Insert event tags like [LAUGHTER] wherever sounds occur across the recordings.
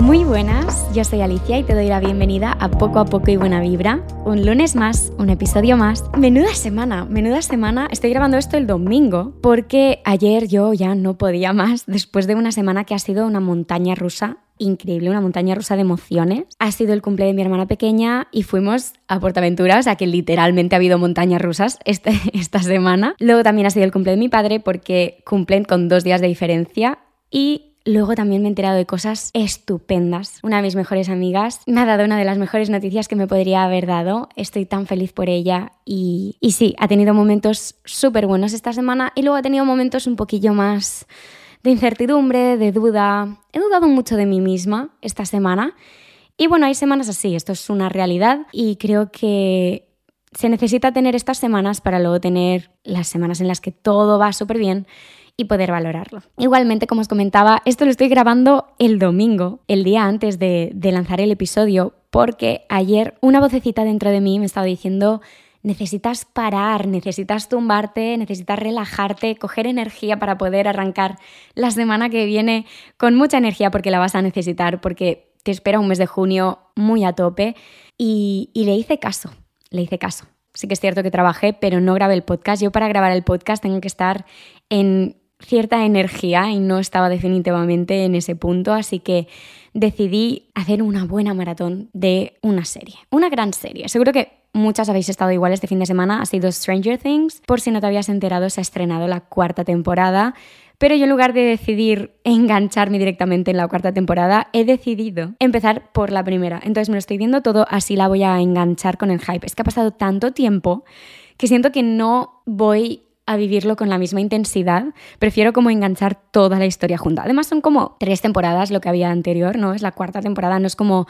Muy buenas, yo soy Alicia y te doy la bienvenida a Poco a Poco y Buena Vibra. Un lunes más, un episodio más. Menuda semana, menuda semana. Estoy grabando esto el domingo porque ayer yo ya no podía más después de una semana que ha sido una montaña rusa increíble, una montaña rusa de emociones. Ha sido el cumple de mi hermana pequeña y fuimos a Portaventura, o sea que literalmente ha habido montañas rusas este, [LAUGHS] esta semana. Luego también ha sido el cumple de mi padre porque cumplen con dos días de diferencia y Luego también me he enterado de cosas estupendas. Una de mis mejores amigas me ha dado una de las mejores noticias que me podría haber dado. Estoy tan feliz por ella y, y sí, ha tenido momentos súper buenos esta semana y luego ha tenido momentos un poquillo más de incertidumbre, de duda. He dudado mucho de mí misma esta semana. Y bueno, hay semanas así, esto es una realidad y creo que se necesita tener estas semanas para luego tener las semanas en las que todo va súper bien y poder valorarlo. Igualmente, como os comentaba, esto lo estoy grabando el domingo, el día antes de, lanzar el episodio, porque ayer una vocecita dentro de mí me estaba diciendo necesitas parar, necesitas tumbarte, necesitas relajarte, coger energía para poder arrancar la semana que viene con mucha energía porque la vas a necesitar, porque te espera un mes de junio muy a tope. Y le hice caso, le hice caso. Sí que es cierto que trabajé, pero no grabé el podcast. Yo para grabar el podcast tengo que estar en cierta energía y no estaba definitivamente en ese punto, así que decidí hacer una buena maratón de una serie, una gran serie. Seguro que muchas habéis estado igual este fin de semana, ha sido Stranger Things. Por si no te habías enterado, se ha estrenado la cuarta temporada. Pero yo en lugar de decidir engancharme directamente en la cuarta temporada, he decidido empezar por la primera. Entonces me lo estoy viendo todo, así la voy a enganchar con el hype. Es que ha pasado tanto tiempo que siento que no voy a vivirlo con la misma intensidad, prefiero como enganchar toda la historia junta. Además son como tres temporadas lo que había anterior, ¿no? Es la cuarta temporada, no es como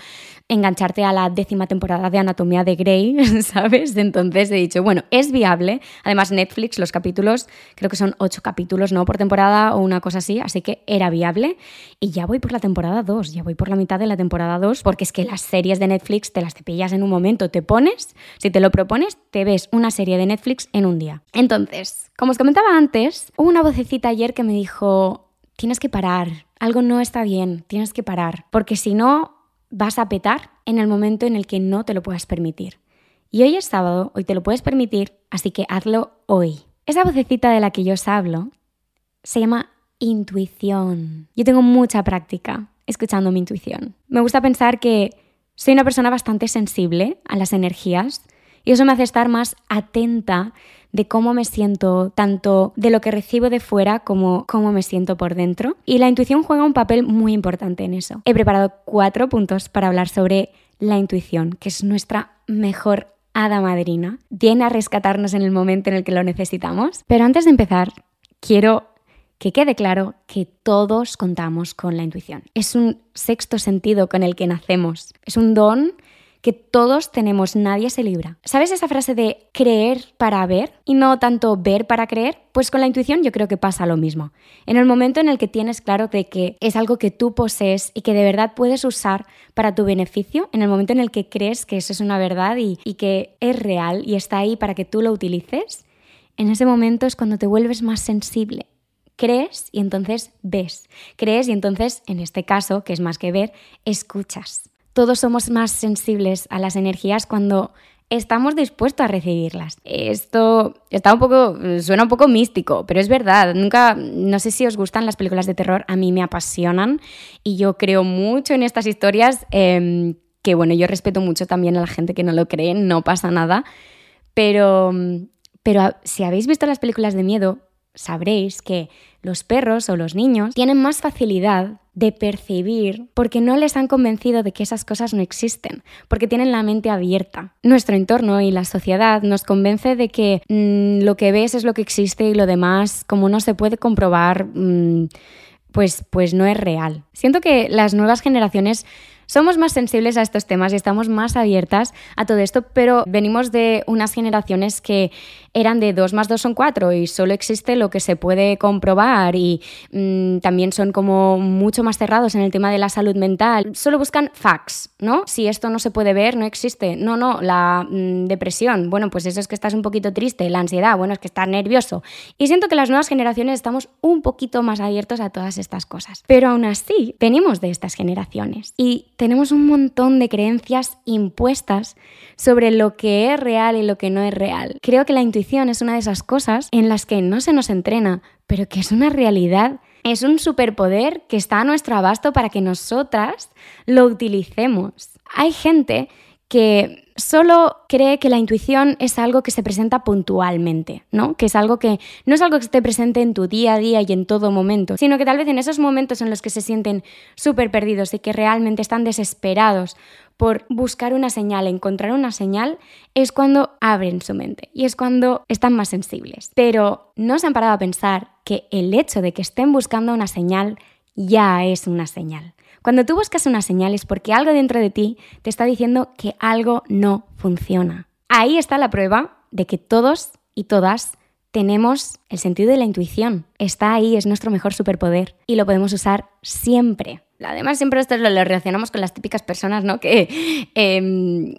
engancharte a la décima temporada de Anatomía de Grey, [LAUGHS] ¿sabes? Entonces he dicho, bueno, es viable. Además Netflix, los capítulos, creo que son ocho capítulos, ¿no? Por temporada o una cosa así, así que era viable. Y ya voy por la temporada 2, ya voy por la mitad de la temporada 2, porque es que las series de Netflix te las te pillas en un momento, te pones, si te lo propones, te ves una serie de Netflix en un día. Entonces, como os comentaba antes, hubo una vocecita ayer que me dijo, tienes que parar, algo no está bien, tienes que parar, porque si no vas a petar en el momento en el que no te lo puedas permitir. Y hoy es sábado, hoy te lo puedes permitir, así que hazlo hoy. Esa vocecita de la que yo os hablo se llama intuición. Yo tengo mucha práctica escuchando mi intuición. Me gusta pensar que soy una persona bastante sensible a las energías y eso me hace estar más atenta de cómo me siento, tanto de lo que recibo de fuera como cómo me siento por dentro. Y la intuición juega un papel muy importante en eso. He preparado cuatro puntos para hablar sobre la intuición, que es nuestra mejor hada madrina. Viene a rescatarnos en el momento en el que lo necesitamos. Pero antes de empezar, quiero que quede claro que todos contamos con la intuición. Es un sexto sentido con el que nacemos. Es un don que todos tenemos, nadie se libra. ¿Sabes esa frase de creer para ver y no tanto ver para creer? Pues con la intuición yo creo que pasa lo mismo. En el momento en el que tienes claro de que es algo que tú posees y que de verdad puedes usar para tu beneficio, en el momento en el que crees que eso es una verdad y, y que es real y está ahí para que tú lo utilices, en ese momento es cuando te vuelves más sensible crees y entonces ves. Crees y entonces, en este caso, que es más que ver, escuchas todos somos más sensibles a las energías cuando estamos dispuestos a recibirlas. Esto está un poco, suena un poco místico, pero es verdad. Nunca, no sé si os gustan las películas de terror, a mí me apasionan y yo creo mucho en estas historias. Em, que bueno, yo respeto mucho también a la gente que no lo cree, no pasa nada. Pero, pero si habéis visto las películas de miedo, sabréis que los perros o los niños tienen más facilidad de percibir porque no les han convencido de que esas cosas no existen, porque tienen la mente abierta. Nuestro entorno y la sociedad nos convence de que mm, lo que ves es lo que existe y lo demás, como no se puede comprobar, mm, pues, pues no es real. Siento que las nuevas generaciones somos más sensibles a estos temas y estamos más abiertas a todo esto, pero venimos de unas generaciones que eran de 2 más 2 son 4 y solo existe lo que se puede comprobar y mm, también son como mucho más cerrados en el tema de la salud mental. Solo buscan facts, ¿no? Si esto no se puede ver, no existe. No, no, la mm, depresión, bueno, pues eso es que estás un poquito triste, la ansiedad, bueno, es que estás nervioso. Y siento que las nuevas generaciones estamos un poquito más abiertos a todas estas cosas. Pero aún así, venimos de estas generaciones y tenemos un montón de creencias impuestas sobre lo que es real y lo que no es real. Creo que la intuición es una de esas cosas en las que no se nos entrena, pero que es una realidad. Es un superpoder que está a nuestro abasto para que nosotras lo utilicemos. Hay gente que solo cree que la intuición es algo que se presenta puntualmente, ¿no? Que es algo que no es algo que esté presente en tu día a día y en todo momento, sino que tal vez en esos momentos en los que se sienten súper perdidos y que realmente están desesperados por buscar una señal, encontrar una señal, es cuando abren su mente y es cuando están más sensibles. Pero no se han parado a pensar que el hecho de que estén buscando una señal ya es una señal. Cuando tú buscas una señal es porque algo dentro de ti te está diciendo que algo no funciona. Ahí está la prueba de que todos y todas tenemos el sentido de la intuición. Está ahí, es nuestro mejor superpoder y lo podemos usar siempre. Además, siempre esto lo, relacionamos con las típicas personas ¿no? que em,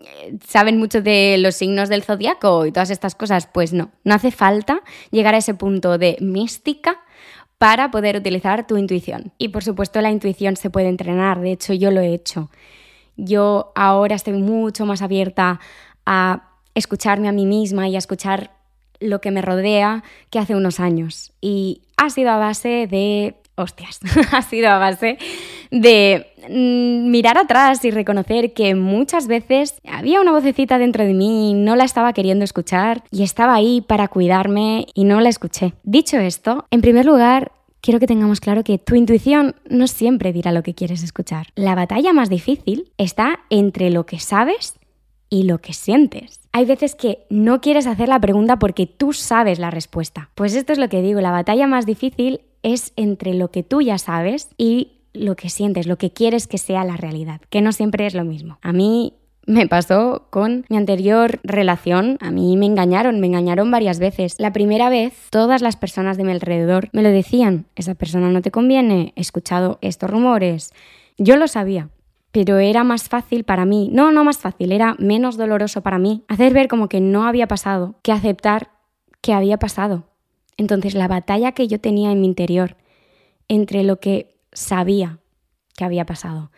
saben mucho de los signos del zodiaco y todas estas cosas. Pues no, no hace falta llegar a ese punto de mística para poder utilizar tu intuición. Y por supuesto la intuición se puede entrenar, de hecho yo lo he hecho. Yo ahora estoy mucho más abierta a escucharme a mí misma y a escuchar lo que me rodea que hace unos años. Y ha sido a base de... Hostias, [LAUGHS] ha sido a base de mirar atrás y reconocer que muchas veces había una vocecita dentro de mí, no la estaba queriendo escuchar y estaba ahí para cuidarme y no la escuché. Dicho esto, en primer lugar, quiero que tengamos claro que tu intuición no siempre dirá lo que quieres escuchar. La batalla más difícil está entre lo que sabes y lo que sientes. Hay veces que no quieres hacer la pregunta porque tú sabes la respuesta. Pues esto es lo que digo, la batalla más difícil es entre lo que tú ya sabes y lo que sientes, lo que quieres que sea la realidad, que no siempre es lo mismo. A mí me pasó con mi anterior relación. A mí me engañaron, me engañaron varias veces. La primera vez, todas las personas de mi alrededor me lo decían. Esa persona no te conviene, he escuchado estos rumores. Yo lo sabía, pero era más fácil para mí, no, no más fácil, era menos doloroso para mí hacer ver como que no había pasado que aceptar que había pasado. Entonces la batalla que yo tenía en mi interior entre lo que sabía que había pasado.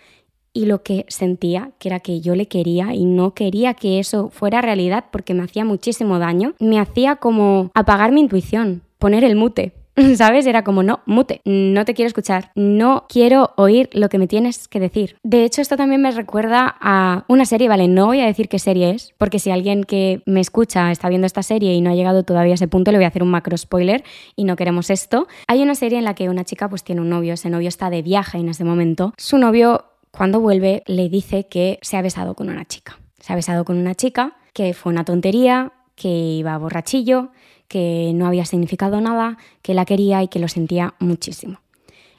Y lo que sentía, que era que yo le quería y no quería que eso fuera realidad porque me hacía muchísimo daño, me hacía como apagar mi intuición, poner el mute, [LAUGHS] ¿Sabes? Era como, no, mute, no te quiero escuchar, no quiero oír lo que me tienes que decir. De hecho, esto también me recuerda a una serie, ¿vale? No voy a decir qué serie es, porque si alguien que me escucha está viendo esta serie y no ha llegado todavía a ese punto, le voy a hacer un macro spoiler y no queremos esto. Hay una serie en la que una chica pues tiene un novio, ese novio está de viaje en ese momento. Su novio, cuando vuelve, le dice que se ha besado con una chica. Se ha besado con una chica, que fue una tontería, que iba borrachillo, que no había significado nada, que la quería y que lo sentía muchísimo.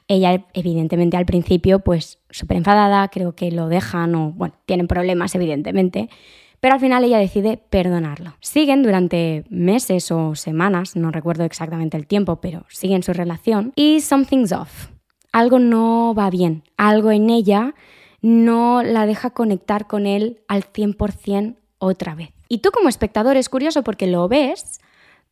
Ella, evidentemente, al principio, pues súper enfadada, creo que lo dejan o, bueno, tienen problemas, evidentemente, pero al final ella decide perdonarlo. Siguen durante meses o semanas, no recuerdo exactamente el tiempo, pero siguen su relación y something's off. Algo no va bien, algo en ella no la deja conectar con él al 100% otra vez. Y tú como espectador es curioso porque lo ves,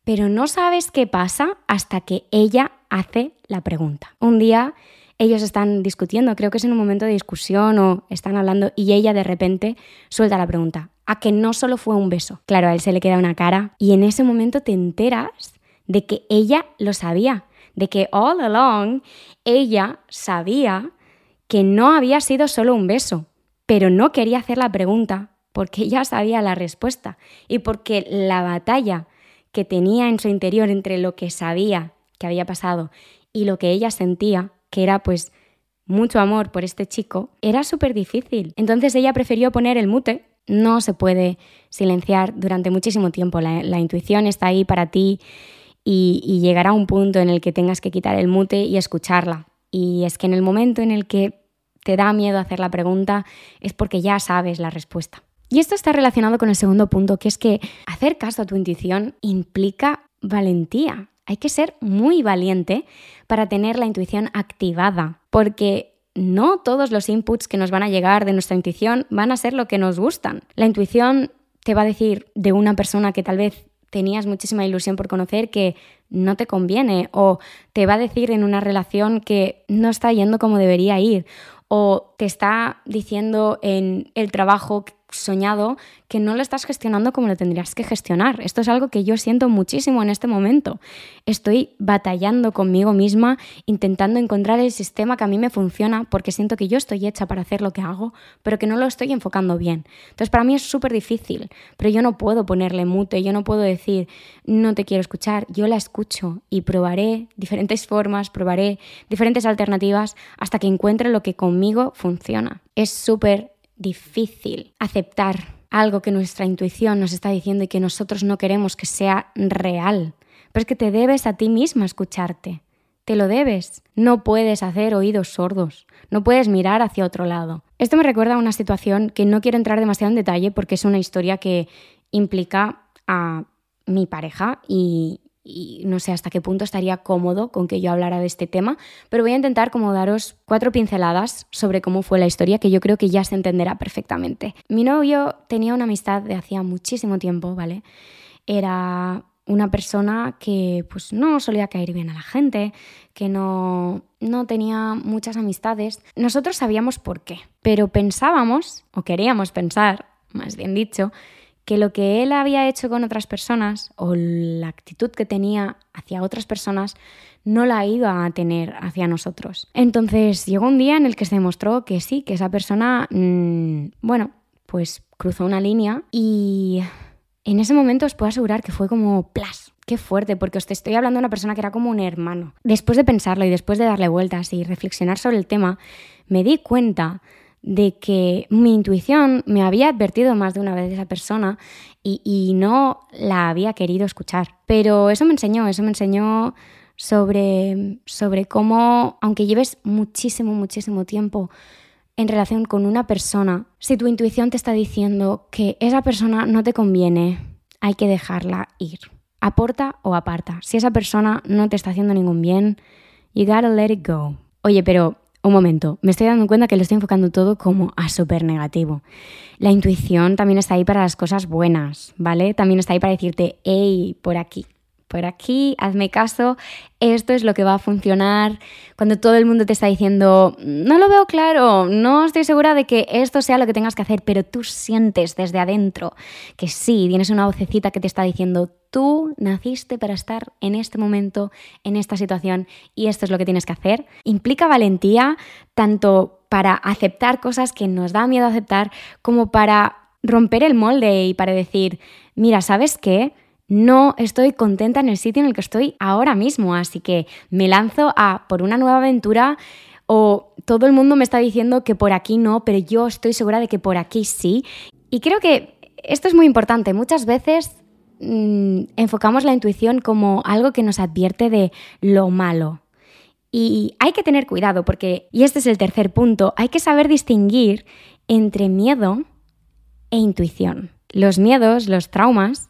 pero no sabes qué pasa hasta que ella hace la pregunta. Un día ellos están discutiendo, creo que es en un momento de discusión o están hablando y ella de repente suelta la pregunta, a que no solo fue un beso. Claro, a él se le queda una cara y en ese momento te enteras de que ella lo sabía, de que all along ella sabía que no había sido solo un beso, pero no quería hacer la pregunta porque ya sabía la respuesta y porque la batalla que tenía en su interior entre lo que sabía que había pasado y lo que ella sentía, que era pues mucho amor por este chico, era súper difícil. Entonces ella prefirió poner el mute. No se puede silenciar durante muchísimo tiempo. La, intuición está ahí para ti y, y llegará un punto en el que tengas que quitar el mute y escucharla. Y es que en el momento en el que te da miedo hacer la pregunta, es porque ya sabes la respuesta. Y esto está relacionado con el segundo punto, que es que hacer caso a tu intuición implica valentía. Hay que ser muy valiente para tener la intuición activada, porque no todos los inputs que nos van a llegar de nuestra intuición van a ser lo que nos gustan. La intuición te va a decir de una persona que tal vez tenías muchísima ilusión por conocer que no te conviene o te va a decir en una relación que no está yendo como debería ir o te está diciendo en el trabajo soñado que no lo estás gestionando como lo tendrías que gestionar. Esto es algo que yo siento muchísimo en este momento. Estoy batallando conmigo misma, intentando encontrar el sistema que a mí me funciona, porque siento que yo estoy hecha para hacer lo que hago, pero que no lo estoy enfocando bien. Entonces para mí es súper difícil, pero yo no puedo ponerle mute, yo no puedo decir, no te quiero escuchar, yo la escucho y probaré diferentes formas, probaré diferentes alternativas hasta que encuentre lo que conmigo funciona. Es súper difícil aceptar algo que nuestra intuición nos está diciendo y que nosotros no queremos que sea real. Pero es que te debes a ti misma escucharte. Te lo debes. No puedes hacer oídos sordos. No puedes mirar hacia otro lado. Esto me recuerda a una situación que no quiero entrar demasiado en detalle porque es una historia que implica a mi pareja y, y no sé hasta qué punto estaría cómodo con que yo hablara de este tema, pero voy a intentar como daros cuatro pinceladas sobre cómo fue la historia que yo creo que ya se entenderá perfectamente. Mi novio tenía una amistad de hacía muchísimo tiempo, ¿vale? Era una persona que pues no solía caer bien a la gente, que no, no tenía muchas amistades. Nosotros sabíamos por qué, pero pensábamos, o queríamos pensar, más bien dicho, que lo que él había hecho con otras personas o la actitud que tenía hacia otras personas no la iba a tener hacia nosotros. Entonces llegó un día en el que se demostró que sí, que esa persona, mm, bueno, pues cruzó una línea y en ese momento os puedo asegurar que fue como plas. Qué fuerte, porque os estoy hablando de una persona que era como un hermano. Después de pensarlo y después de darle vueltas y reflexionar sobre el tema, me di cuenta de que mi intuición me había advertido más de una vez de esa persona y, no la había querido escuchar. Pero eso me enseñó, eso me enseñó sobre, sobre cómo, aunque lleves muchísimo, muchísimo tiempo en relación con una persona, si tu intuición te está diciendo que esa persona no te conviene, hay que dejarla ir. Aporta o aparta. Si esa persona no te está haciendo ningún bien, you gotta let it go. Oye, pero un momento, me estoy dando cuenta que lo estoy enfocando todo como a súper negativo. La intuición también está ahí para las cosas buenas, ¿vale? También está ahí para decirte, hey, por aquí, por aquí, hazme caso, esto es lo que va a funcionar. Cuando todo el mundo te está diciendo, no lo veo claro, no estoy segura de que esto sea lo que tengas que hacer, pero tú sientes desde adentro que sí, tienes una vocecita que te está diciendo, tú naciste para estar en este momento, en esta situación, y esto es lo que tienes que hacer. Implica valentía tanto para aceptar cosas que nos da miedo aceptar, como para romper el molde y para decir, mira, ¿sabes qué? No estoy contenta en el sitio en el que estoy ahora mismo, así que me lanzo a por una nueva aventura o todo el mundo me está diciendo que por aquí no, pero yo estoy segura de que por aquí sí. Y creo que esto es muy importante. Muchas veces mm, enfocamos la intuición como algo que nos advierte de lo malo. Y hay que tener cuidado porque, y este es el tercer punto, hay que saber distinguir entre miedo e intuición. Los miedos, los traumas,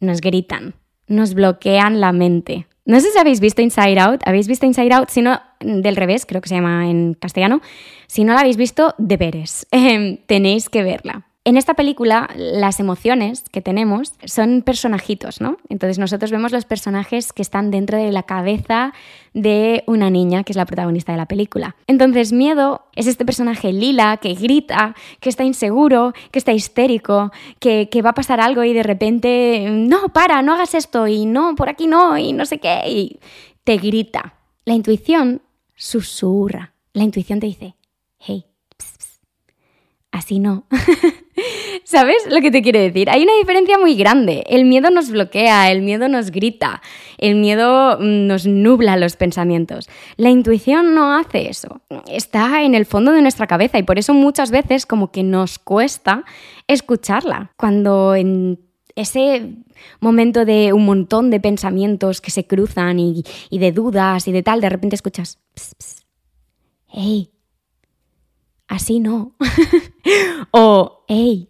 nos gritan, nos bloquean la mente. No sé si habéis visto Inside Out, ¿habéis visto Inside Out? Si no, del revés, creo que se llama en castellano. Si no la habéis visto, deberes. [LAUGHS] tenéis que verla. En esta película, las emociones que tenemos son personajitos, ¿no? Entonces nosotros vemos los personajes que están dentro de la cabeza de una niña, que es la protagonista de la película. Entonces, miedo es este personaje lila que grita, que está inseguro, que está histérico, que, va a pasar algo y de repente, no, para, no hagas esto, y no, por aquí no, y no sé qué, y te grita. La intuición susurra. La intuición te dice, hey, así no. [LAUGHS] ¿Sabes lo que te quiere decir? Hay una diferencia muy grande. El miedo nos bloquea, el miedo nos grita, el miedo mm, nos nubla los pensamientos. La intuición no hace eso. Está en el fondo de nuestra cabeza y por eso muchas veces como que nos cuesta escucharla. Cuando en ese momento de un montón de pensamientos que se cruzan y, de dudas y de tal, de repente escuchas, hey, así no. [LAUGHS] [LAUGHS] o, hey,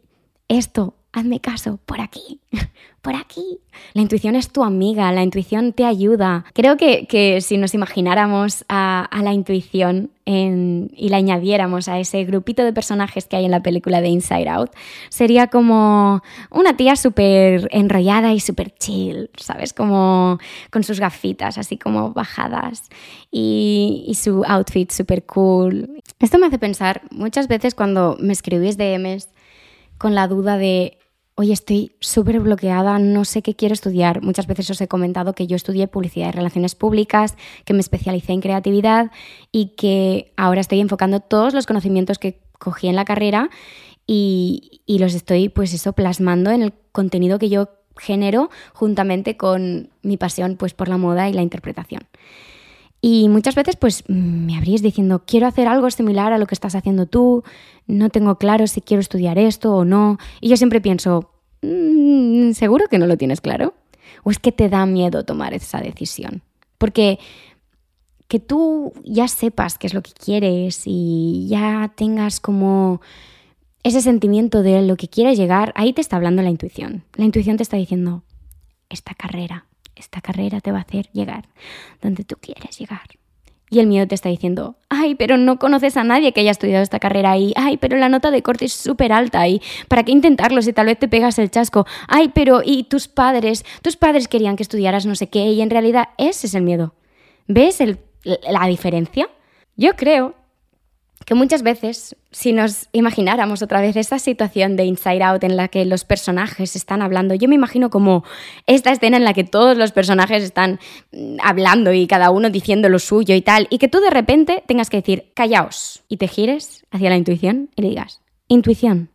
esto hazme caso, por aquí, [LAUGHS] por aquí. La intuición es tu amiga, la intuición te ayuda. Creo que, si nos imagináramos a, la intuición y la añadiéramos a ese grupito de personajes que hay en la película de Inside Out, sería como una tía súper enrollada y súper chill, ¿sabes? Como con sus gafitas así como bajadas y, y su outfit súper cool. Esto me hace pensar muchas veces cuando me escribís DMs con la duda de oye, estoy súper bloqueada, no sé qué quiero estudiar. Muchas veces os he comentado que yo estudié publicidad y relaciones públicas, que me especialicé en creatividad y que ahora estoy enfocando todos los conocimientos que cogí en la carrera y, los estoy, pues eso, plasmando en el contenido que yo genero juntamente con mi pasión pues por la moda y la interpretación. Y muchas veces pues me habríais diciendo, quiero hacer algo similar a lo que estás haciendo tú, no tengo claro si quiero estudiar esto o no. Y yo siempre pienso, mm, ¿seguro que no lo tienes claro? ¿O es que te da miedo tomar esa decisión? Porque que tú ya sepas qué es lo que quieres y ya tengas como ese sentimiento de lo que quieres llegar, ahí te está hablando la intuición. La intuición te está diciendo, esta carrera esta carrera te va a hacer llegar donde tú quieres llegar. Y el miedo te está diciendo, ay, pero no conoces a nadie que haya estudiado esta carrera y, ay, pero la nota de corte es súper alta y, ¿para qué intentarlo si tal vez te pegas el chasco? Ay, pero, ¿y tus padres? Tus padres querían que estudiaras no sé qué y en realidad ese es el miedo. ¿Ves la diferencia? Yo creo que muchas veces, si nos imagináramos otra vez esta situación de Inside Out en la que los personajes están hablando, yo me imagino como esta escena en la que todos los personajes están mm, hablando y cada uno diciendo lo suyo y tal, y que tú de repente tengas que decir, callaos, y te gires hacia la intuición y le digas, intuición,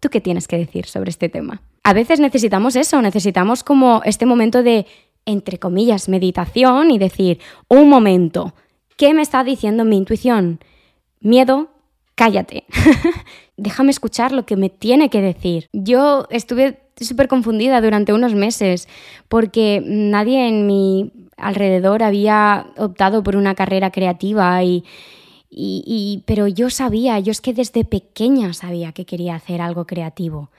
¿tú qué tienes que decir sobre este tema? A veces necesitamos eso, necesitamos como este momento de, entre comillas, meditación y decir, un momento, ¿qué me está diciendo mi intuición? Miedo, cállate. [LAUGHS] Déjame escuchar lo que me tiene que decir. Yo estuve súper confundida durante unos meses porque nadie en mi alrededor había optado por una carrera creativa y, y, pero yo sabía, yo es que desde pequeña sabía que quería hacer algo creativo.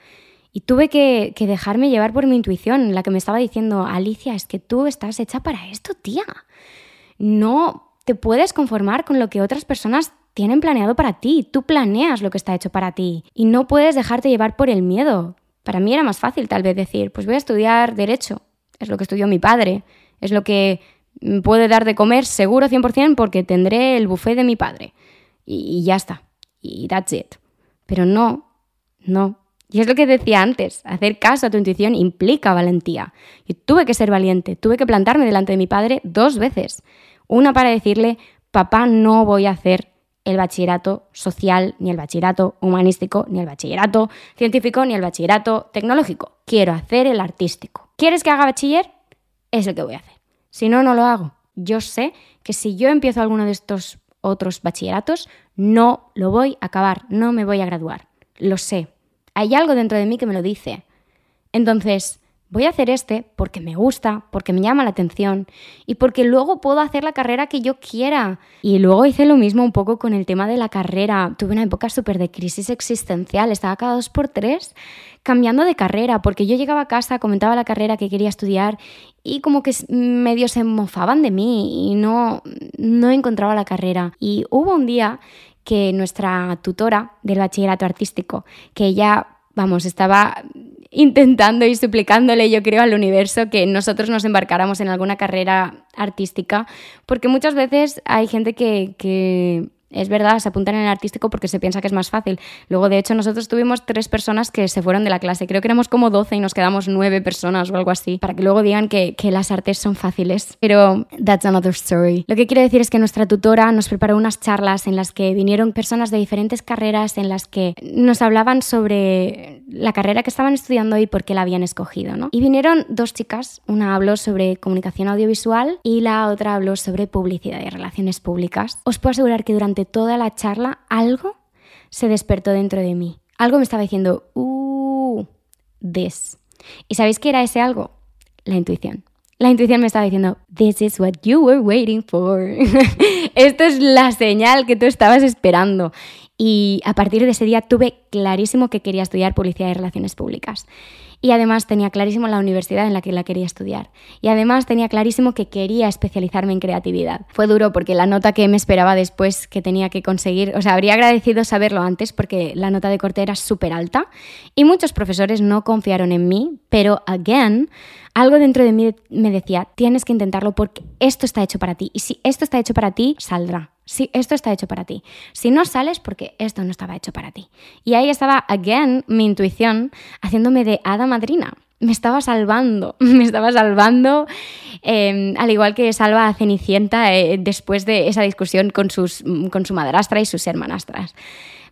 Y tuve que, dejarme llevar por mi intuición, la que me estaba diciendo, Alicia, es que tú estás hecha para esto, tía. No te puedes conformar con lo que otras personas tienen planeado para ti, tú planeas lo que está hecho para ti y no puedes dejarte llevar por el miedo. Para mí era más fácil tal vez decir, pues voy a estudiar derecho, es lo que estudió mi padre, es lo que puede dar de comer seguro 100% porque tendré el buffet de mi padre. Y, ya está, y that's it. Pero no, no. Y es lo que decía antes, hacer caso a tu intuición implica valentía. Yo tuve que ser valiente, tuve que plantarme delante de mi padre dos veces. Una para decirle, papá, no voy a hacer el bachillerato social, ni el bachillerato humanístico, ni el bachillerato científico, ni el bachillerato tecnológico. Quiero hacer el artístico. ¿Quieres que haga bachiller? Es lo que voy a hacer. Si no, no lo hago. Yo sé que si yo empiezo alguno de estos otros bachilleratos, no lo voy a acabar, no me voy a graduar. Lo sé. Hay algo dentro de mí que me lo dice. Entonces, voy a hacer este porque me gusta, porque me llama la atención y porque luego puedo hacer la carrera que yo quiera. Y luego hice lo mismo un poco con el tema de la carrera. Tuve una época súper de crisis existencial, estaba cada dos por tres cambiando de carrera, porque yo llegaba a casa, comentaba la carrera que quería estudiar y como que medio se mofaban de mí y no, no encontraba la carrera. Y hubo un día que nuestra tutora del bachillerato artístico, que ella, vamos, estaba intentando y suplicándole, yo creo, al universo que nosotros nos embarcáramos en alguna carrera artística, porque muchas veces hay gente que, que es verdad, se apuntan en el artístico porque se piensa que es más fácil. Luego, de hecho, nosotros tuvimos tres personas que se fueron de la clase. Creo que éramos como 12 y nos quedamos nueve personas o algo así, para que luego digan que, que las artes son fáciles. Pero that's another story. Lo que quiero decir es que nuestra tutora nos preparó unas charlas en las que vinieron personas de diferentes carreras, en las que nos hablaban sobre la carrera que estaban estudiando y por qué la habían escogido. ¿no? Y vinieron dos chicas, una habló sobre comunicación audiovisual y la otra habló sobre publicidad y relaciones públicas. Os puedo asegurar que durante toda la charla algo se despertó dentro de mí. Algo me estaba diciendo, uh, this. ¿Y sabéis qué era ese algo? La intuición. La intuición me estaba diciendo, this is what you were waiting for. [LAUGHS] Esto es la señal que tú estabas esperando. y a partir de ese día tuve clarísimo que quería estudiar publicidad y relaciones públicas. Y además tenía clarísimo la universidad en la que la quería estudiar. Y además tenía clarísimo que quería especializarme en creatividad. Fue duro porque la nota que me esperaba después que tenía que conseguir, o sea, habría agradecido saberlo antes porque la nota de corte era súper alta y muchos profesores no confiaron en mí, pero again, algo dentro de mí me decía, tienes que intentarlo porque esto está hecho para ti. Y si esto está hecho para ti, saldrá. Si esto está hecho para ti. Si no sales, porque esto no estaba hecho para ti. Y ahí estaba, again, mi intuición haciéndome de hada madrina. Me estaba salvando, [LAUGHS] me estaba salvando, em, al igual que salva a Cenicienta eh, después de esa discusión con, sus, con su madrastra y sus hermanastras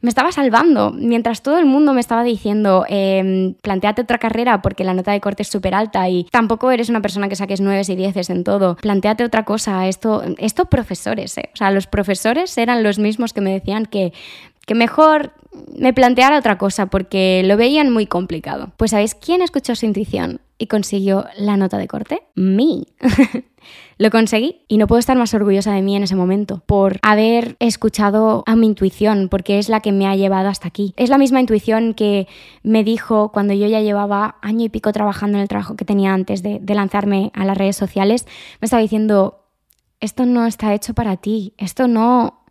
me estaba salvando, mientras todo el mundo me estaba diciendo, eh, planteate otra carrera porque la nota de corte es súper alta y tampoco eres una persona que saques nueves y dieces en todo, planteate otra cosa, esto, esto profesores, ¿eh? o sea, los profesores eran los mismos que me decían que, que mejor me planteara otra cosa porque lo veían muy complicado. Pues ¿sabéis quién escuchó su intuición y consiguió la nota de corte? Me. [LAUGHS] Lo conseguí y no puedo estar más orgullosa de mí en ese momento por haber escuchado a mi intuición, porque es la que me ha llevado hasta aquí. Es la misma intuición que me dijo cuando yo ya llevaba año y pico trabajando en el trabajo que tenía antes de, de lanzarme a las redes sociales. Me estaba diciendo, esto no está hecho para ti, esto no,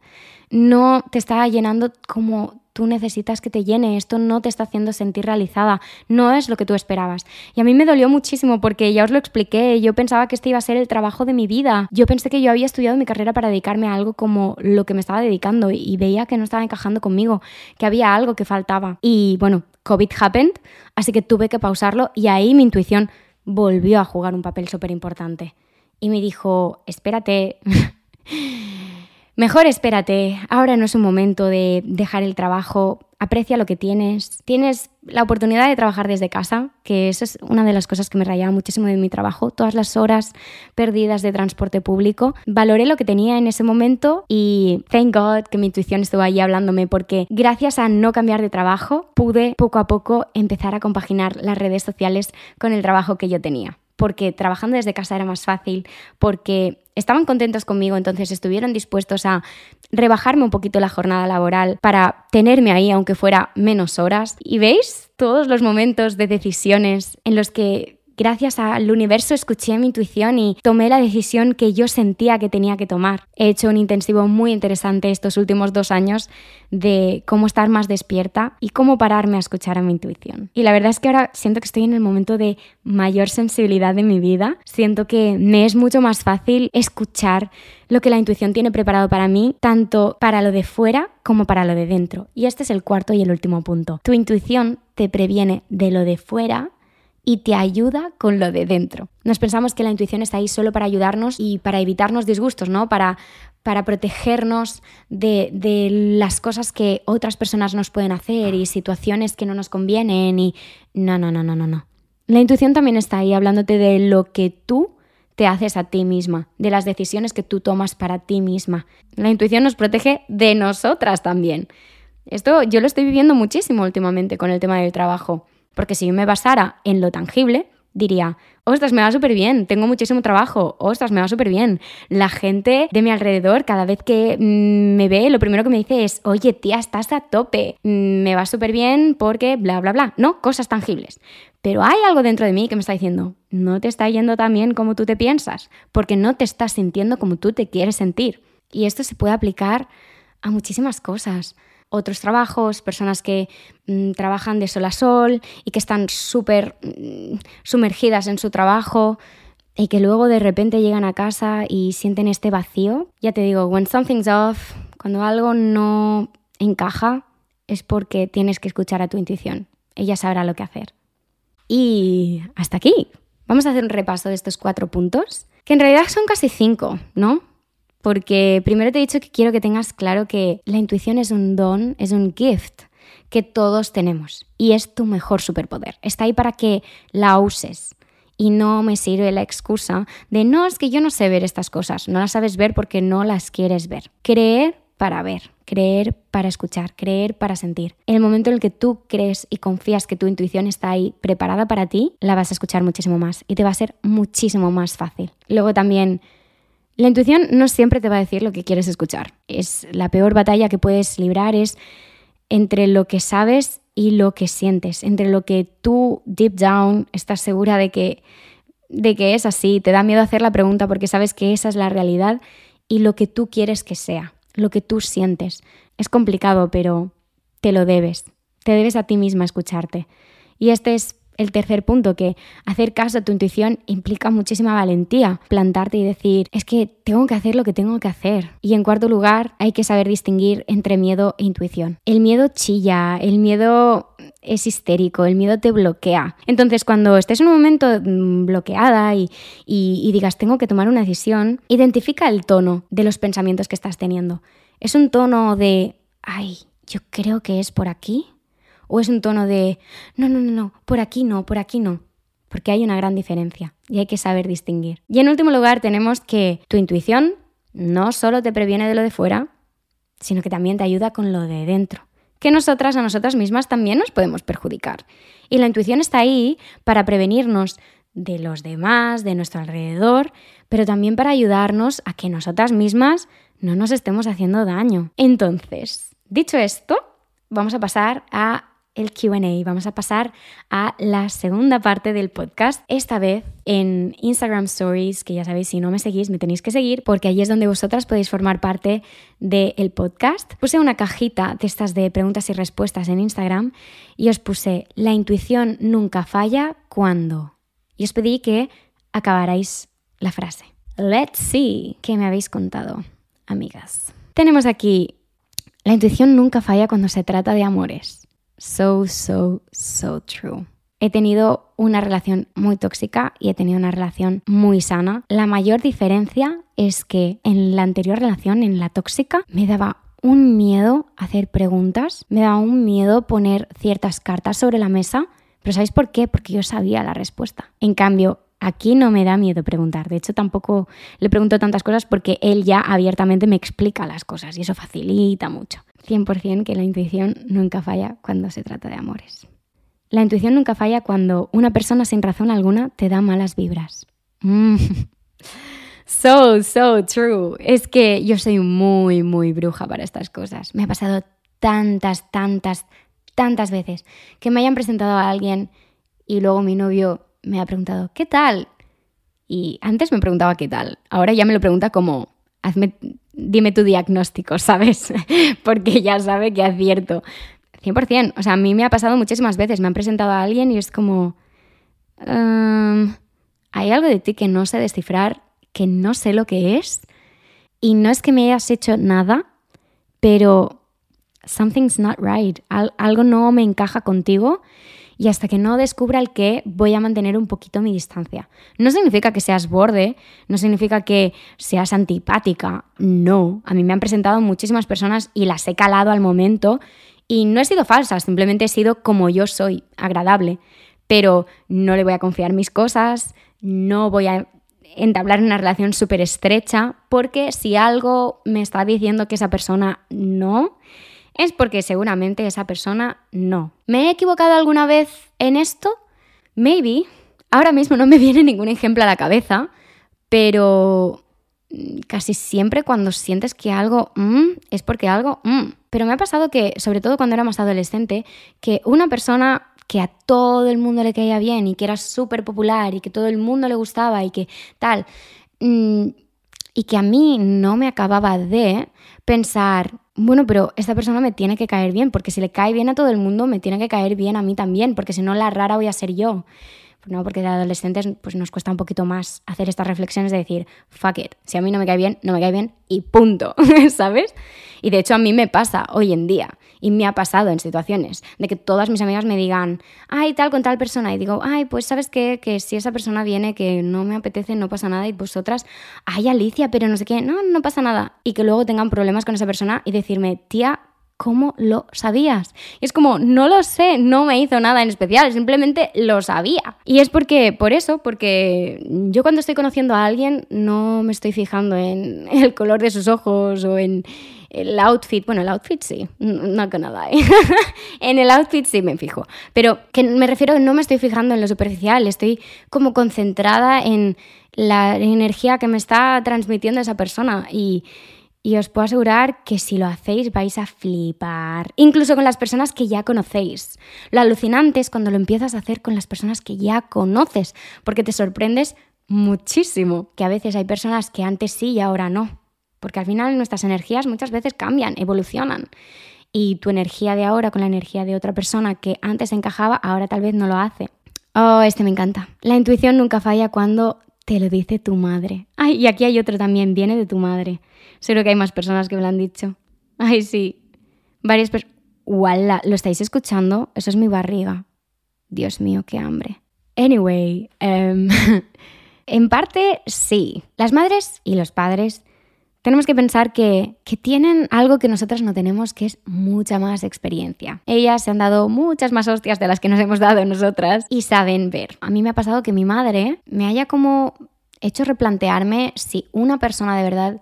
no te está llenando como tú necesitas que te llene, esto no te está haciendo sentir realizada, no es lo que tú esperabas. Y a mí me dolió muchísimo porque ya os lo expliqué, yo pensaba que este iba a ser el trabajo de mi vida. Yo pensé que yo había estudiado mi carrera para dedicarme a algo como lo que me estaba dedicando y veía que no estaba encajando conmigo, que había algo que faltaba. Y bueno, COVID happened, así que tuve que pausarlo y ahí mi intuición volvió a jugar un papel súper importante. Y me dijo, espérate. Mejor espérate, ahora no es un momento de dejar el trabajo, aprecia lo que tienes. Tienes la oportunidad de trabajar desde casa, que eso es una de las cosas que me rayaba muchísimo de mi trabajo, todas las horas perdidas de transporte público. Valoré lo que tenía en ese momento y thank God que mi intuición estuvo ahí hablándome porque gracias a no cambiar de trabajo pude poco a poco empezar a compaginar las redes sociales con el trabajo que yo tenía porque trabajando desde casa era más fácil, porque estaban contentos conmigo, entonces estuvieron dispuestos a rebajarme un poquito la jornada laboral para tenerme ahí, aunque fuera menos horas. Y veis todos los momentos de decisiones en los que Gracias al universo escuché mi intuición y tomé la decisión que yo sentía que tenía que tomar. He hecho un intensivo muy interesante estos últimos dos años de cómo estar más despierta y cómo pararme a escuchar a mi intuición. Y la verdad es que ahora siento que estoy en el momento de mayor sensibilidad de mi vida. Siento que me es mucho más fácil escuchar lo que la intuición tiene preparado para mí, tanto para lo de fuera como para lo de dentro. Y este es el cuarto y el último punto. Tu intuición te previene de lo de fuera y te ayuda con lo de dentro. Nos pensamos que la intuición está ahí solo para ayudarnos y para evitarnos disgustos, ¿no? Para, para protegernos de, de, las cosas que otras personas nos pueden hacer y situaciones que no nos convienen y... No, no, no, no, no, no. La intuición también está ahí hablándote de lo que tú te haces a ti misma, de las decisiones que tú tomas para ti misma. La intuición nos protege de nosotras también. Esto yo lo estoy viviendo muchísimo últimamente con el tema del trabajo. Porque si yo me basara en lo tangible, diría, ostras, me va súper bien, tengo muchísimo trabajo, ostras, me va súper bien. La gente de mi alrededor, cada vez que mm, me ve, lo primero que me dice es, oye, tía, estás a tope, mm, me va súper bien porque bla, bla, bla. No, cosas tangibles. Pero hay algo dentro de mí que me está diciendo, no te está yendo tan bien como tú te piensas, porque no te estás sintiendo como tú te quieres sentir. Y esto se puede aplicar a muchísimas cosas otros trabajos, personas que mm, trabajan de sol a sol y que están súper mm, sumergidas en su trabajo y que luego de repente llegan a casa y sienten este vacío. Ya te digo, when something's off, cuando algo no encaja, es porque tienes que escuchar a tu intuición. Ella sabrá lo que hacer. Y hasta aquí. Vamos a hacer un repaso de estos cuatro puntos, que en realidad son casi cinco, ¿no? Porque primero te he dicho que quiero que tengas claro que la intuición es un don, es un gift que todos tenemos y es tu mejor superpoder. Está ahí para que la uses. Y no me sirve la excusa de no, es que yo no sé ver estas cosas, no las sabes ver porque no las quieres ver. Creer para ver, creer para escuchar, creer para sentir. En el momento en el que tú crees y confías que tu intuición está ahí preparada para ti, la vas a escuchar muchísimo más y te va a ser muchísimo más fácil. Luego también La intuición no siempre te va a decir lo que quieres escuchar. Es la peor batalla que puedes librar es entre lo que sabes y lo que sientes, entre lo que tú deep down estás segura de que de que es así, te da miedo hacer la pregunta porque sabes que esa es la realidad y lo que tú quieres que sea, lo que tú sientes. Es complicado, pero te lo debes. Te debes a ti misma escucharte. Y este es el tercer punto, que hacer caso a tu intuición implica muchísima valentía. Plantarte y decir, es que tengo que hacer lo que tengo que hacer. Y en cuarto lugar, hay que saber distinguir entre miedo e intuición. El miedo chilla, el miedo es histérico, el miedo te bloquea. Entonces, cuando estés en un momento mm, bloqueada y, y, digas, tengo que tomar una decisión, identifica el tono de los pensamientos que estás teniendo. ¿Es un tono de, ay, yo creo que es por aquí? ¿O es un tono de, no, no, no, no, por aquí no, por aquí no? Porque hay una gran diferencia y hay que saber distinguir. Y en último lugar tenemos que tu intuición no solo te previene de lo de fuera, sino que también te ayuda con lo de dentro. Que nosotras a nosotras mismas también nos podemos perjudicar. Y la intuición está ahí para prevenirnos de los demás, de nuestro alrededor, pero también para ayudarnos a que nosotras mismas no nos estemos haciendo daño. Entonces, dicho esto, vamos a pasar a el QA. Vamos a pasar a la segunda parte del podcast, esta vez en Instagram Stories, que ya sabéis, si no me seguís, me tenéis que seguir, porque allí es donde vosotras podéis formar parte del podcast. Puse una cajita de estas de preguntas y respuestas en Instagram y os puse, la intuición nunca falla cuando. Y os pedí que acabarais la frase. Let's see qué me habéis contado, amigas. Tenemos aquí, la intuición nunca falla cuando se trata de amores. So, so, so true. He tenido una relación muy tóxica y he tenido una relación muy sana. La mayor diferencia es que en la anterior relación, en la tóxica, me daba un miedo hacer preguntas, me daba un miedo poner ciertas cartas sobre la mesa, pero ¿sabéis por qué? Porque yo sabía la respuesta. En cambio, aquí no me da miedo preguntar. De hecho, tampoco le pregunto tantas cosas porque él ya abiertamente me explica las cosas y eso facilita mucho. 100% que la intuición nunca falla cuando se trata de amores. La intuición nunca falla cuando una persona sin razón alguna te da malas vibras. Mm. [LAUGHS] So, so true. Es que yo soy muy, muy bruja para estas cosas. Me ha pasado tantas, tantas, tantas veces que me hayan presentado a alguien y luego mi novio me ha preguntado, ¿qué tal? Y antes me preguntaba qué tal. Ahora ya me lo pregunta como, hazme dime tu diagnóstico, [LAUGHS] ¿sabes? Porque ya sabe que acierto. 100%. O sea, a mí me ha pasado muchísimas veces. Me han presentado a alguien y es como... Em, hay algo de ti que no sé descifrar, que no sé lo que es. Y no es que me hayas hecho nada, pero something's not right. algo no me encaja contigo y hasta que no descubra el qué voy a mantener un poquito mi distancia. No significa que seas borde, no significa que seas antipática, no. A mí me han presentado muchísimas personas y las he calado al momento y no he sido falsa, simplemente he sido como yo soy, agradable, pero no le voy a confiar mis cosas, no voy a entablar una relación súper estrecha, porque si algo me está diciendo que esa persona no, es porque seguramente esa persona no. ¿Me he equivocado alguna vez en esto? Maybe. Ahora mismo no me [LAUGHS] viene ningún ejemplo a la cabeza, pero mm, casi siempre cuando sientes que algo mm, es porque algo mm. Pero me ha pasado que, sobre todo cuando era más adolescente, que una persona que a todo el mundo le caía bien y que era súper popular y que todo el mundo le gustaba y que tal, y que a mí no me acababa de pensar, bueno, pero esta persona me tiene que caer bien, porque si le cae bien a todo el mundo, me tiene que caer bien a mí también, porque si no, la rara voy a ser yo. No, porque de adolescentes pues nos cuesta un poquito más hacer estas reflexiones de decir, fuck it, si a mí no me cae bien, no me cae bien y punto, [LAUGHS] ¿sabes? Y de hecho a mí me pasa hoy en día y me ha pasado en situaciones de que todas mis amigas me digan, ay, tal con tal persona y digo, ay, pues sabes qué, que si esa persona viene que no me apetece, no pasa nada y vosotras, ay, Alicia, pero no sé qué, no, no pasa nada. Y que luego tengan problemas con esa persona y decirme, tía, ¿Cómo lo sabías? Y es como, no lo sé, no me hizo nada en especial, simplemente lo sabía. Y es porque, por eso, porque yo cuando estoy conociendo a alguien no me estoy fijando en el color de sus ojos o en el outfit. Bueno, el outfit sí, no que nada. [LAUGHS] en el outfit sí me fijo. Pero que me refiero no me estoy fijando en lo superficial, estoy como concentrada en la energía que me está transmitiendo esa persona y y os puedo asegurar que si lo hacéis vais a flipar, incluso con las personas que ya conocéis. Lo alucinante es cuando lo empiezas a hacer con las personas que ya conoces, porque te sorprendes muchísimo, que a veces hay personas que antes sí y ahora no, porque al final nuestras energías muchas veces cambian, evolucionan. Y tu energía de ahora con la energía de otra persona que antes encajaba, ahora tal vez no lo hace. Oh, este me encanta. La intuición nunca falla cuando te lo dice tu madre. Ay, y aquí hay otro también, viene de tu madre. Seguro que hay más personas que me lo han dicho. Ay, sí. Varias personas. ¿Lo estáis escuchando? Eso es mi barriga. Dios mío, qué hambre. Anyway, em, [LAUGHS] en parte sí. Las madres y los padres tenemos que pensar que, que, tienen algo que nosotras no tenemos, que es mucha más experiencia. Ellas se han dado muchas más hostias de las que nos hemos dado nosotras y saben ver. A mí me ha pasado que mi madre me haya como hecho replantearme si una persona de verdad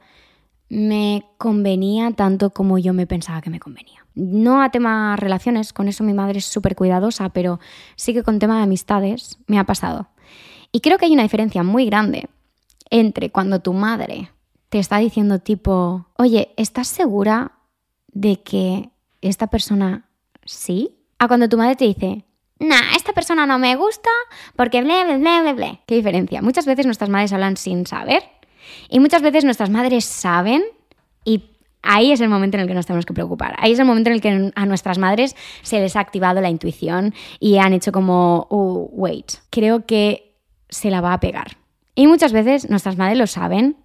me convenía tanto como yo me pensaba que me convenía. No a tema relaciones, con eso mi madre es súper cuidadosa, pero sí que con tema de amistades me ha pasado. Y creo que hay una diferencia muy grande entre cuando tu madre te está diciendo tipo, oye, ¿estás segura de que esta persona sí? A cuando tu madre te dice, nah, esta persona no me gusta porque ble, ble, ble, ble, ble. ¿Qué diferencia? Muchas veces nuestras madres hablan sin saber y muchas veces nuestras madres saben y ahí es el momento en el que nos tenemos que preocupar. Ahí es el momento en el que a nuestras madres se les ha activado la intuición y han hecho como, oh, wait, creo que se la va a pegar. Y muchas veces nuestras madres lo saben,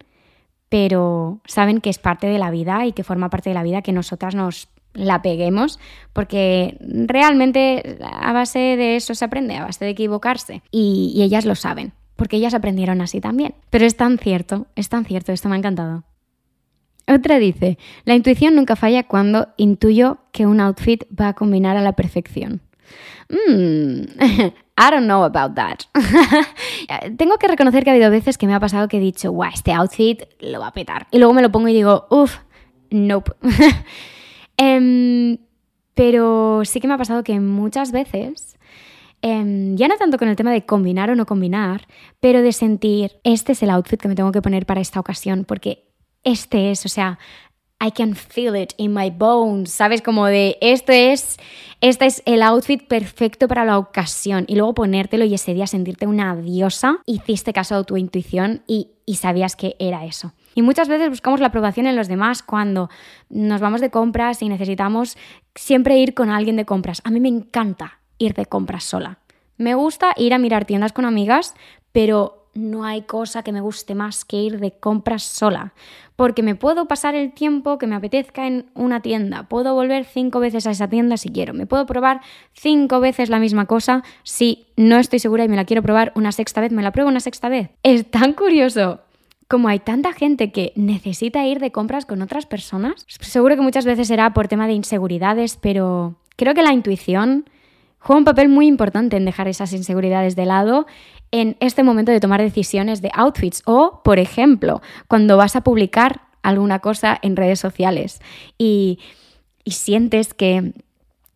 pero saben que es parte de la vida y que forma parte de la vida que nosotras nos la peguemos, porque realmente a base de eso se aprende, a base de equivocarse. y ellas lo saben porque ellas aprendieron así también. Pero es tan cierto, es tan cierto, esto me ha encantado. Otra dice, la intuición nunca falla cuando intuyo que un outfit va a combinar a la perfección. Mmm, [LAUGHS] I don't know about that. [LAUGHS] Tengo que reconocer que ha habido veces que me ha pasado que he dicho, guau, este outfit lo va a petar. Y luego me lo pongo y digo, uff, nope. [LAUGHS] Em, pero sí que me ha pasado que muchas veces Em, ya no tanto con el tema de combinar o no combinar, pero de sentir, este es el outfit que me tengo que poner para esta ocasión, porque este es, o sea, I can feel it in my bones, ¿sabes? Como de, esto es, este es el outfit perfecto para la ocasión. Y luego ponértelo y ese día sentirte una diosa, hiciste caso a tu intuición y, y sabías que era eso. Y muchas veces buscamos la aprobación en los demás cuando nos vamos de compras y necesitamos siempre ir con alguien de compras. A mí me encanta ir de compras sola. Me gusta ir a mirar tiendas con amigas, pero no hay cosa que me guste más que ir de compras sola, porque me puedo pasar el tiempo que me apetezca en una tienda, puedo volver cinco veces a esa tienda si quiero, me puedo probar cinco veces la misma cosa si no estoy segura y me la quiero probar una sexta vez, me la pruebo una sexta vez. Es tan curioso. Como hay tanta gente que necesita ir de compras con otras personas, seguro que muchas veces será por tema de inseguridades, pero creo que la intuición juega un papel muy importante en dejar esas inseguridades de lado en este momento de tomar decisiones de outfits o, por ejemplo, cuando vas a publicar alguna cosa en redes sociales y, sientes que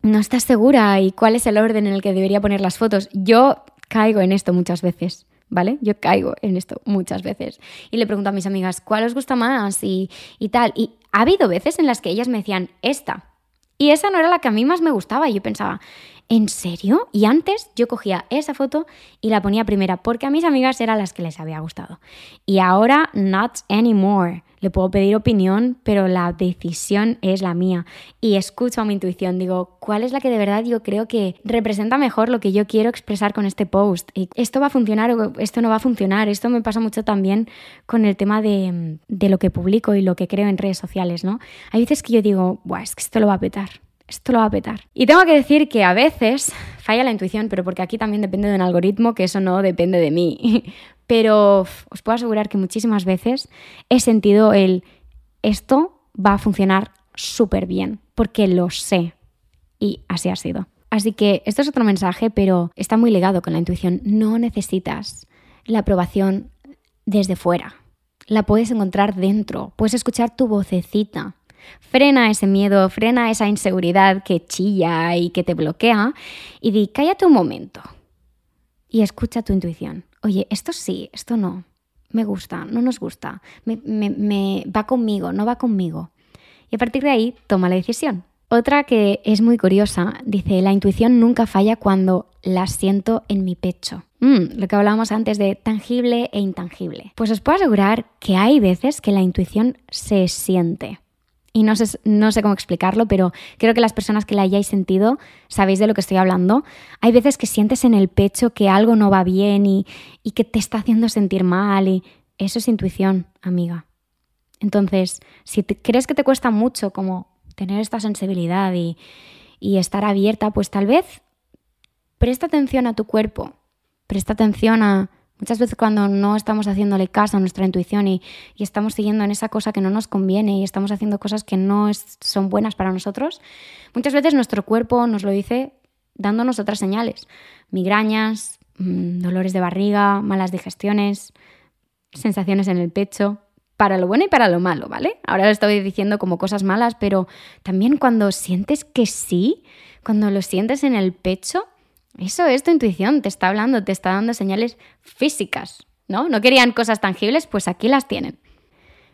no estás segura y cuál es el orden en el que debería poner las fotos. Yo caigo en esto muchas veces. ¿Vale? Yo caigo en esto muchas veces. Y le pregunto a mis amigas, ¿cuál os gusta más? Y, y tal. Y ha habido veces en las que ellas me decían, esta. Y esa no era la que a mí más me gustaba. Y yo pensaba, ¿en serio? Y antes yo cogía esa foto y la ponía primera porque a mis amigas eran las que les había gustado. Y ahora, not anymore. Le puedo pedir opinión, pero la decisión es la mía. Y escucho a mi intuición, digo, ¿cuál es la que de verdad yo creo que representa mejor lo que yo quiero expresar con este post? Y esto va a funcionar o esto no va a funcionar. Esto me pasa mucho también con el tema de, de lo que publico y lo que creo en redes sociales, ¿no? Hay veces que yo digo, Buah, es que esto lo va a petar esto lo va a petar. Y tengo que decir que a veces falla la intuición, pero porque aquí también depende de un algoritmo, que eso no depende de mí. [LAUGHS] Pero os puedo asegurar que muchísimas veces he sentido el esto va a funcionar súper bien. porque lo sé. Y así ha sido. Así que esto es otro mensaje, pero está muy ligado con la intuición. No necesitas la aprobación desde fuera. La puedes encontrar dentro. Puedes escuchar tu vocecita. Frena ese miedo, frena esa inseguridad que chilla y que te bloquea y di, cállate un momento y escucha tu intuición. Oye, esto sí, esto no. Me gusta, no nos gusta. Me, va conmigo, no va conmigo. Y a partir de ahí, toma la decisión. Otra que es muy curiosa, dice, la intuición nunca falla cuando la siento en mi pecho. Mm, lo que hablábamos antes de tangible e intangible. Pues os puedo asegurar que hay veces que la intuición se siente. Y no sé, no sé cómo explicarlo, pero creo que las personas que la hayáis sentido sabéis de lo que estoy hablando. Hay veces que sientes en el pecho que algo no va bien y, y que te está haciendo sentir mal y eso es intuición, amiga. Entonces, si crees que te cuesta mucho como tener esta sensibilidad y, estar abierta, pues tal vez presta atención a tu cuerpo, presta atención a... Muchas veces cuando no estamos haciéndole caso a nuestra intuición y, estamos siguiendo en esa cosa que no nos conviene y estamos haciendo cosas que no son buenas para nosotros, muchas veces nuestro cuerpo nos lo dice dándonos otras señales. Migrañas, mm, dolores de barriga, malas digestiones, sensaciones en el pecho para lo bueno y para lo malo, ¿vale? Ahora lo estoy diciendo como cosas malas, pero también cuando sientes que sí, cuando lo sientes en el pecho, eso es tu intuición, te está hablando, te está dando señales físicas, ¿no? No querían cosas tangibles, pues aquí las tienen.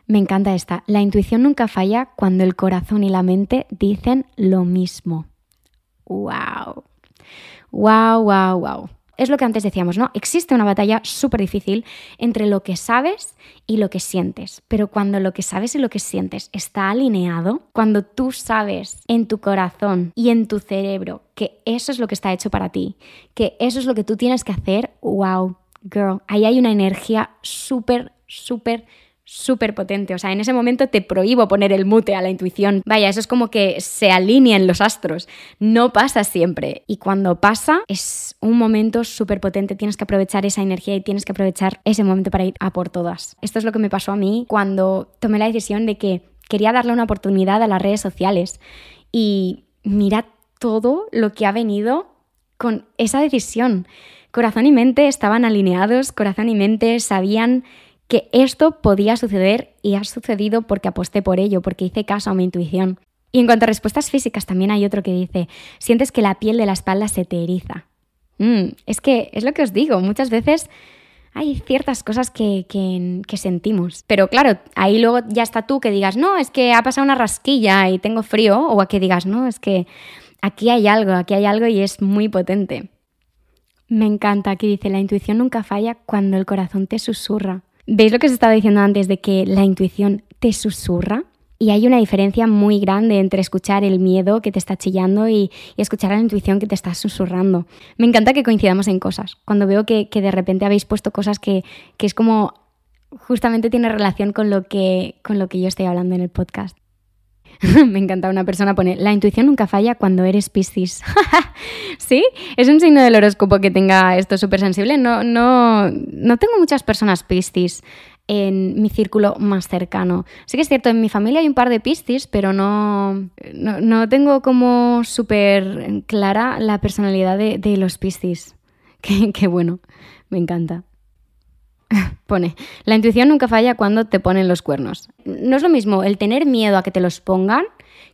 Me encanta esta. La intuición nunca falla cuando el corazón y la mente dicen lo mismo. ¡Wow! ¡Wow, wow, wow! Es lo que antes decíamos, ¿no? Existe una batalla súper difícil entre lo que sabes y lo que sientes. Pero cuando lo que sabes y lo que sientes está alineado, cuando tú sabes en tu corazón y en tu cerebro que eso es lo que está hecho para ti, que eso es lo que tú tienes que hacer, wow, girl, ahí hay una energía súper, súper súper potente. O sea, en ese momento te prohíbo poner el mute a la intuición. Vaya, eso es como que se alinean los astros. No pasa siempre. Y cuando pasa, es un momento súper potente. Tienes que aprovechar esa energía y tienes que aprovechar ese momento para ir a por todas. Esto es lo que me pasó a mí cuando tomé la decisión de que quería darle una oportunidad a las redes sociales. Y mira todo lo que ha venido con esa decisión. Corazón y mente estaban alineados, corazón y mente sabían que esto podía suceder y ha sucedido porque aposté por ello, porque hice caso a mi intuición. Y en cuanto a respuestas físicas, también hay otro que dice, sientes que la piel de la espalda se te eriza. Mm, es que es lo que os digo, muchas veces hay ciertas cosas que, que, sentimos. Pero claro, ahí luego ya está tú que digas, no, es que ha pasado una rasquilla y tengo frío, o a que digas, no, es que aquí hay algo, aquí hay algo y es muy potente. Me encanta, aquí dice, la intuición nunca falla cuando el corazón te susurra. ¿Veis lo que os estaba diciendo antes de que la intuición te susurra? Y hay una diferencia muy grande entre escuchar el miedo que te está chillando y, escuchar la intuición que te está susurrando. Me encanta que coincidamos en cosas. Cuando veo que, de repente habéis puesto cosas que, que, es como justamente tiene relación con lo, que, con lo que yo estoy hablando en el podcast. [LAUGHS] Me encanta una persona pone, la intuición nunca falla cuando eres Piscis. [LAUGHS] ¿Sí? Es un signo del horóscopo que tenga esto súper sensible. No, no, no tengo muchas personas Piscis en mi círculo más cercano. Sí que es cierto, en mi familia hay un par de Piscis, pero no, no, tengo como súper clara la personalidad de, los Piscis. [LAUGHS] qué bueno, me encanta. [LAUGHS] Pone, la intuición nunca falla cuando te ponen los cuernos. No es lo mismo el tener miedo a que te los pongan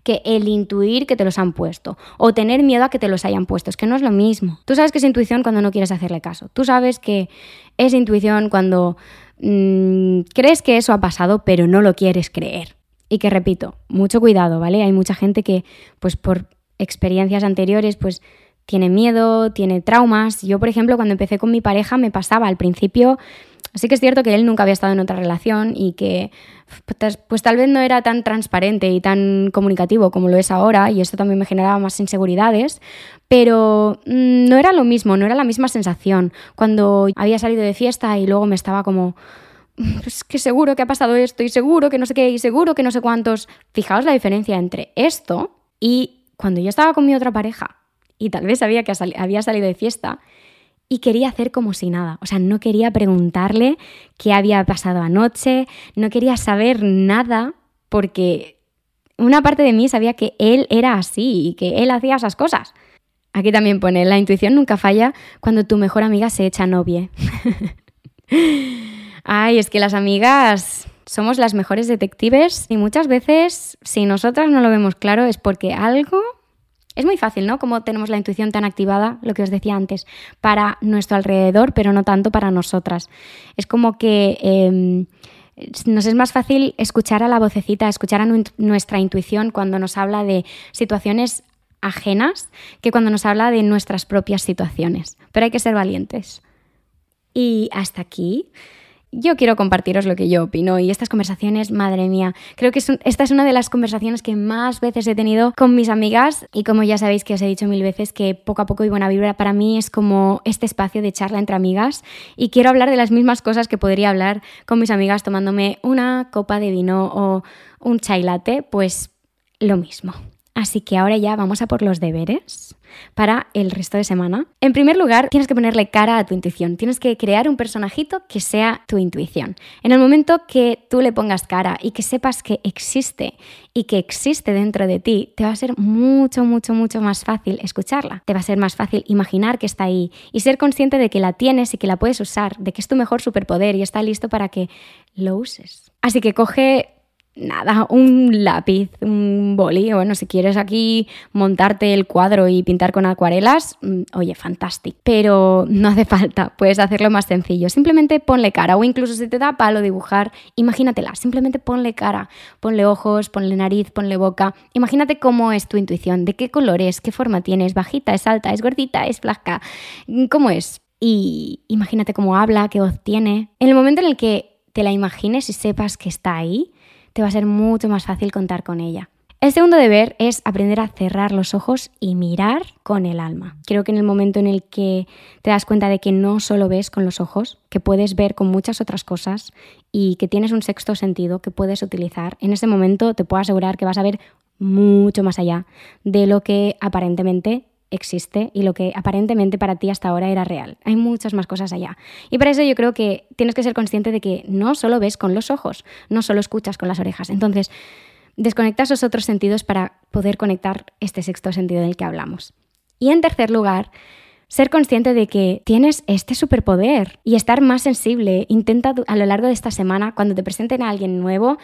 que el intuir que te los han puesto o tener miedo a que te los hayan puesto. Es que no es lo mismo. Tú sabes que es intuición cuando no quieres hacerle caso. Tú sabes que es intuición cuando mm, crees que eso ha pasado pero no lo quieres creer. Y que repito, mucho cuidado, ¿vale? Hay mucha gente que, pues por experiencias anteriores, pues tiene miedo, tiene traumas. Yo, por ejemplo, cuando empecé con mi pareja me pasaba al principio Así que es cierto que él nunca había estado en otra relación y que pues, tal vez no era tan transparente y tan comunicativo como lo es ahora y esto también me generaba más inseguridades, pero mm, no era lo mismo, no era la misma sensación. Cuando había salido de fiesta y luego me estaba como pues que seguro que ha pasado esto y seguro que no sé qué y seguro que no sé cuántos. Fijaos la diferencia entre esto y cuando yo estaba con mi otra pareja y tal vez sabía que había salido de fiesta y quería hacer como si nada. O sea, no quería preguntarle qué había pasado anoche, no quería saber nada porque una parte de mí sabía que él era así y que él hacía esas cosas. Aquí también pone, la intuición nunca falla cuando tu mejor amiga se echa novia. [LAUGHS] Ay, es que las amigas somos las mejores detectives y muchas veces si nosotras no lo vemos claro es porque algo... Es muy fácil, ¿no? Como tenemos la intuición tan activada, lo que os decía antes, para nuestro alrededor, pero no tanto para nosotras. Es como que em, nos es más fácil escuchar a la vocecita, escuchar a nuestra intuición cuando nos habla de situaciones ajenas que cuando nos habla de nuestras propias situaciones. Pero hay que ser valientes. Y hasta aquí yo quiero compartiros lo que yo opino y estas conversaciones, madre mía, creo que esta es una de las conversaciones que más veces he tenido con mis amigas y como ya sabéis que os he dicho mil veces que poco a poco y buena vibra para mí es como este espacio de charla entre amigas y quiero hablar de las mismas cosas que podría hablar con mis amigas tomándome una copa de vino o un chai latte, pues lo mismo. Así que ahora ya vamos a por los deberes para el resto de semana. En primer lugar, tienes que ponerle cara a tu intuición. Tienes que crear un personajito que sea tu intuición. En el momento que tú le pongas cara y que sepas que existe y que existe dentro de ti, te va a ser mucho, mucho, mucho más fácil escucharla. Te va a ser más fácil imaginar que está ahí y ser consciente de que la tienes y que la puedes usar, de que es tu mejor superpoder y está listo para que lo uses. Así que coge nada, un lápiz, un boli, bueno, si quieres aquí montarte el cuadro y pintar con acuarelas, mm, oye, fantástico. Pero no hace falta, puedes hacerlo más sencillo. Simplemente ponle cara o incluso si te da palo dibujar, imagínatela, simplemente ponle cara, ponle ojos, ponle nariz, ponle boca. Imagínate cómo es tu intuición, de qué color es, qué forma tiene, es bajita, es alta, es gordita, es flaca, cómo es. Y imagínate cómo habla, qué voz tiene. En el momento en el que te la imagines y sepas que está ahí, te va a ser mucho más fácil contar con ella. El segundo deber es aprender a cerrar los ojos y mirar con el alma. Creo que en el momento en el que te das cuenta de que no solo ves con los ojos, que puedes ver con muchas otras cosas y que tienes un sexto sentido que puedes utilizar, en ese momento te puedo asegurar que vas a ver mucho más allá de lo que aparentemente existe y lo que aparentemente para ti hasta ahora era real. Hay muchas más cosas allá. Y para eso yo creo que tienes que ser consciente de que no solo ves con los ojos, no solo escuchas con las orejas. Entonces, desconecta esos otros sentidos para poder conectar este sexto sentido del que hablamos. Y en tercer lugar, ser consciente de que tienes este superpoder y estar más sensible. Intenta a lo largo de esta semana, cuando te presenten a alguien nuevo,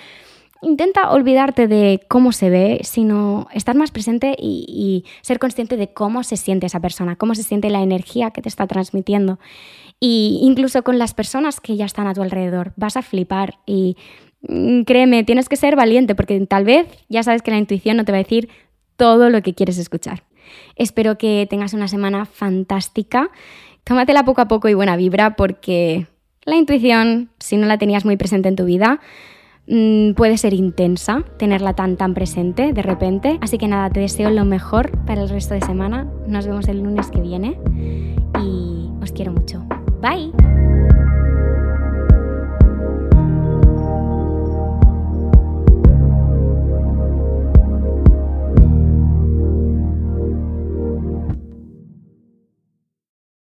intenta olvidarte de cómo se ve, sino estar más presente y, ser consciente de cómo se siente esa persona, cómo se siente la energía que te está transmitiendo. Y incluso con las personas que ya están a tu alrededor, vas a flipar y mm, créeme, tienes que ser valiente porque tal vez ya sabes que la intuición no te va a decir todo lo que quieres escuchar. Espero que tengas una semana fantástica. Tómatela poco a poco y buena vibra porque la intuición, si no la tenías muy presente en tu vida, Mm, puede ser intensa tenerla tan tan presente de repente. Así que nada, te deseo lo mejor para el resto de semana. Nos vemos el lunes que viene y os quiero mucho. Bye.